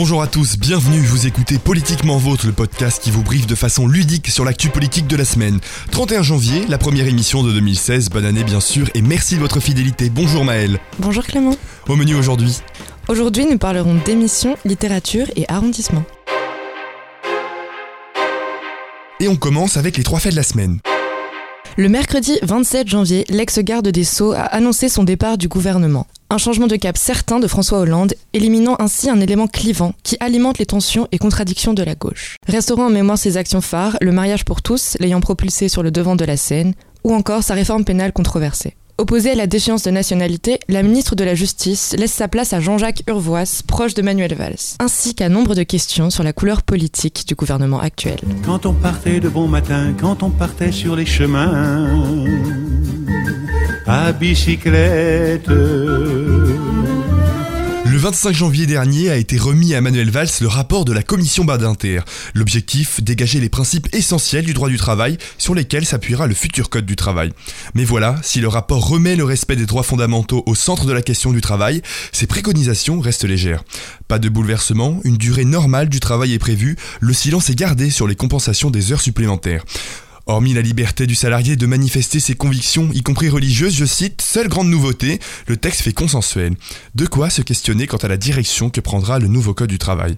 Bonjour à tous, bienvenue, vous écoutez Politiquement Vôtre, le podcast qui vous briefe de façon ludique sur l'actu politique de la semaine. 31 janvier, la première émission de 2016, bonne année bien sûr, et merci de votre fidélité. Bonjour Maëlle. Bonjour Clément. Au menu aujourd'hui. Aujourd'hui, nous parlerons d'émissions, littérature et arrondissement. Et on commence avec les trois faits de la semaine. Le mercredi 27 janvier, l'ex-garde des Sceaux a annoncé son départ du gouvernement. Un changement de cap certain de François Hollande, éliminant ainsi un élément clivant qui alimente les tensions et contradictions de la gauche. Resteront en mémoire ses actions phares, le mariage pour tous, l'ayant propulsé sur le devant de la scène, ou encore sa réforme pénale controversée. Opposée à la déchéance de nationalité, la ministre de la Justice laisse sa place à Jean-Jacques Urvoas, proche de Manuel Valls, ainsi qu'à nombre de questions sur la couleur politique du gouvernement actuel. Quand on partait de bon matin, quand on partait sur les chemins, Le 25 janvier dernier a été remis à Manuel Valls le rapport de la commission Badinter. L'objectif, dégager les principes essentiels du droit du travail sur lesquels s'appuiera le futur code du travail. Mais voilà, si le rapport remet le respect des droits fondamentaux au centre de la question du travail, ses préconisations restent légères. Pas de bouleversement, une durée normale du travail est prévue, le silence est gardé sur les compensations des heures supplémentaires. Hormis la liberté du salarié de manifester ses convictions, y compris religieuses, je cite, seule grande nouveauté, le texte fait consensuel. De quoi se questionner quant à la direction que prendra le nouveau Code du travail.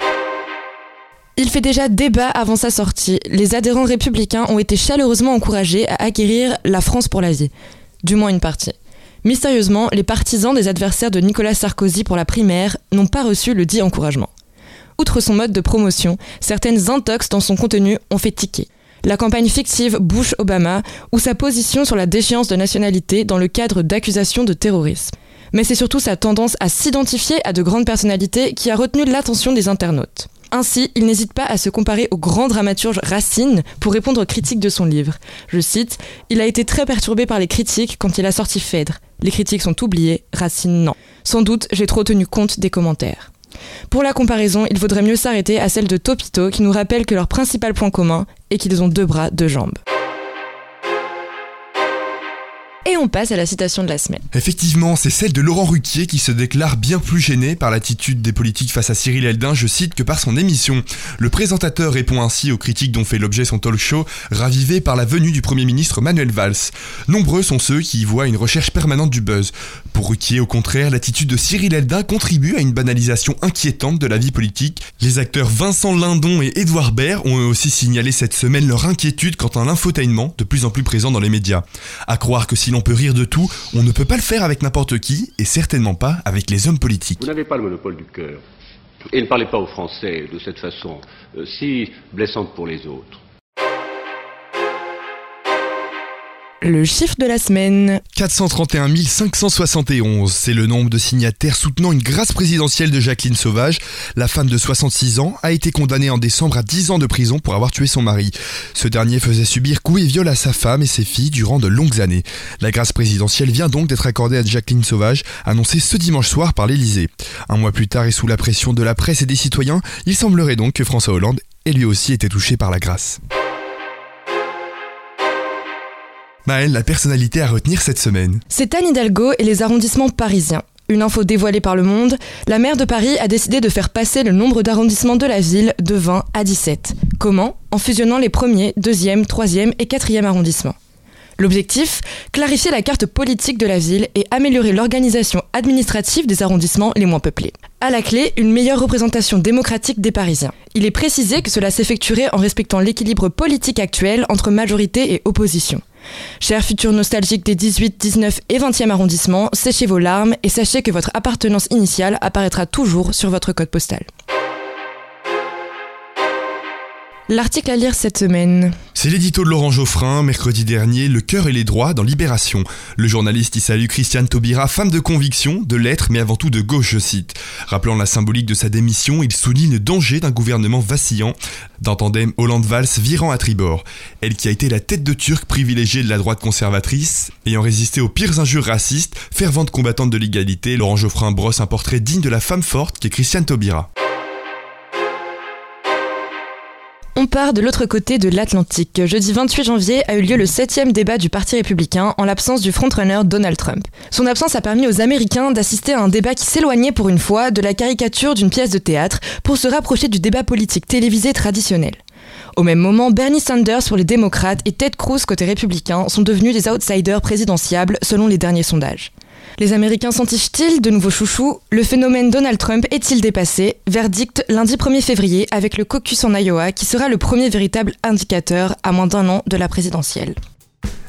Il fait déjà débat avant sa sortie. Les adhérents républicains ont été chaleureusement encouragés à acquérir La France pour la vie. Du moins une partie. Mystérieusement, les partisans des adversaires de Nicolas Sarkozy pour la primaire n'ont pas reçu le dit encouragement. Outre son mode de promotion, certaines intox dans son contenu ont fait tiquer la campagne fictive Bush-Obama ou sa position sur la déchéance de nationalité dans le cadre d'accusations de terrorisme. Mais c'est surtout sa tendance à s'identifier à de grandes personnalités qui a retenu l'attention des internautes. Ainsi, il n'hésite pas à se comparer au grand dramaturge Racine pour répondre aux critiques de son livre. Je cite Il a été très perturbé par les critiques quand il a sorti Phèdre. Les critiques sont oubliées, Racine non. Sans doute, j'ai trop tenu compte des commentaires. Pour la comparaison, il vaudrait mieux s'arrêter à celle de Topito qui nous rappelle que leur principal point commun est qu'ils ont deux bras, deux jambes. Et on passe à la citation de la semaine. Effectivement, c'est celle de Laurent Ruquier qui se déclare bien plus gêné par l'attitude des politiques face à Cyril Eldin, je cite, que par son émission. Le présentateur répond ainsi aux critiques dont fait l'objet son talk show, ravivé par la venue du Premier ministre Manuel Valls. Nombreux sont ceux qui y voient une recherche permanente du buzz. Pour Ruquier, au contraire, l'attitude de Cyril Eldin contribue à une banalisation inquiétante de la vie politique. Les acteurs Vincent Lindon et Édouard Baird ont aussi signalé cette semaine leur inquiétude quant à l'infotainment de plus en plus présent dans les médias. À croire que si l'on peut rire de tout, on ne peut pas le faire avec n'importe qui, et certainement pas avec les hommes politiques. Vous n'avez pas le monopole du cœur. Et ne parlez pas aux Français de cette façon euh, si blessante pour les autres. Le chiffre de la semaine. 431 571, c'est le nombre de signataires soutenant une grâce présidentielle de Jacqueline Sauvage. La femme de 66 ans a été condamnée en décembre à 10 ans de prison pour avoir tué son mari. Ce dernier faisait subir coups et viols à sa femme et ses filles durant de longues années. La grâce présidentielle vient donc d'être accordée à Jacqueline Sauvage, annoncée ce dimanche soir par l'Elysée. Un mois plus tard et sous la pression de la presse et des citoyens, il semblerait donc que François Hollande ait lui aussi été touché par la grâce. Maëlle, la personnalité à retenir cette semaine. C'est Anne Hidalgo et les arrondissements parisiens. Une info dévoilée par Le Monde, la maire de Paris a décidé de faire passer le nombre d'arrondissements de la ville de 20 à 17. Comment? En fusionnant les premiers, deuxième, troisième et quatrième arrondissements. L'objectif? Clarifier la carte politique de la ville et améliorer l'organisation administrative des arrondissements les moins peuplés. À la clé, une meilleure représentation démocratique des Parisiens. Il est précisé que cela s'effectuerait en respectant l'équilibre politique actuel entre majorité et opposition. Chers futurs nostalgiques des 18, 19 et 20e arrondissements, séchez vos larmes et sachez que votre appartenance initiale apparaîtra toujours sur votre code postal. L'article à lire cette semaine. C'est l'édito de Laurent Geoffrin, mercredi dernier, Le cœur et les droits dans Libération. Le journaliste y salue Christiane Taubira, femme de conviction, de lettres, mais avant tout de gauche, je cite. Rappelant la symbolique de sa démission, il souligne le danger d'un gouvernement vacillant, d'un tandem Hollande-Valls virant à tribord. Elle qui a été la tête de turc privilégiée de la droite conservatrice, ayant résisté aux pires injures racistes, fervente combattante de l'égalité, Laurent Geoffrin brosse un portrait digne de la femme forte qu'est Christiane Taubira. On part de l'autre côté de l'Atlantique. Jeudi 28 janvier a eu lieu le septième débat du Parti républicain en l'absence du frontrunner Donald Trump. Son absence a permis aux Américains d'assister à un débat qui s'éloignait pour une fois de la caricature d'une pièce de théâtre pour se rapprocher du débat politique télévisé traditionnel. Au même moment, Bernie Sanders pour les démocrates et Ted Cruz côté républicain sont devenus des outsiders présidentiables selon les derniers sondages. Les Américains s'entichent-ils de nouveaux chouchous? Le phénomène Donald Trump est-il dépassé? Verdict lundi 1er février avec le caucus en Iowa qui sera le premier véritable indicateur à moins d'un an de la présidentielle.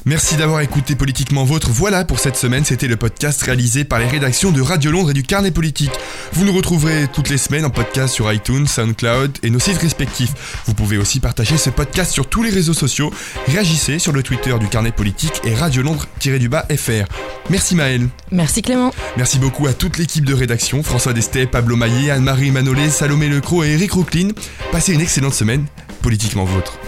Merci d'avoir écouté Politiquement Vôtre. Voilà pour cette semaine, c'était le podcast réalisé par les rédactions de Radio Londres et du Carnet Politique. Vous nous retrouverez toutes les semaines en podcast sur iTunes, SoundCloud et nos sites respectifs. Vous pouvez aussi partager ce podcast sur tous les réseaux sociaux. Réagissez sur le Twitter du Carnet Politique et Radio Londres-du-bas FR. Merci Maël. Merci Clément. Merci beaucoup à toute l'équipe de rédaction, François Destet, Pablo Maillet, Anne-Marie Manolé, Salomé Lecro et Eric Roucline. Passez une excellente semaine, Politiquement Vôtre.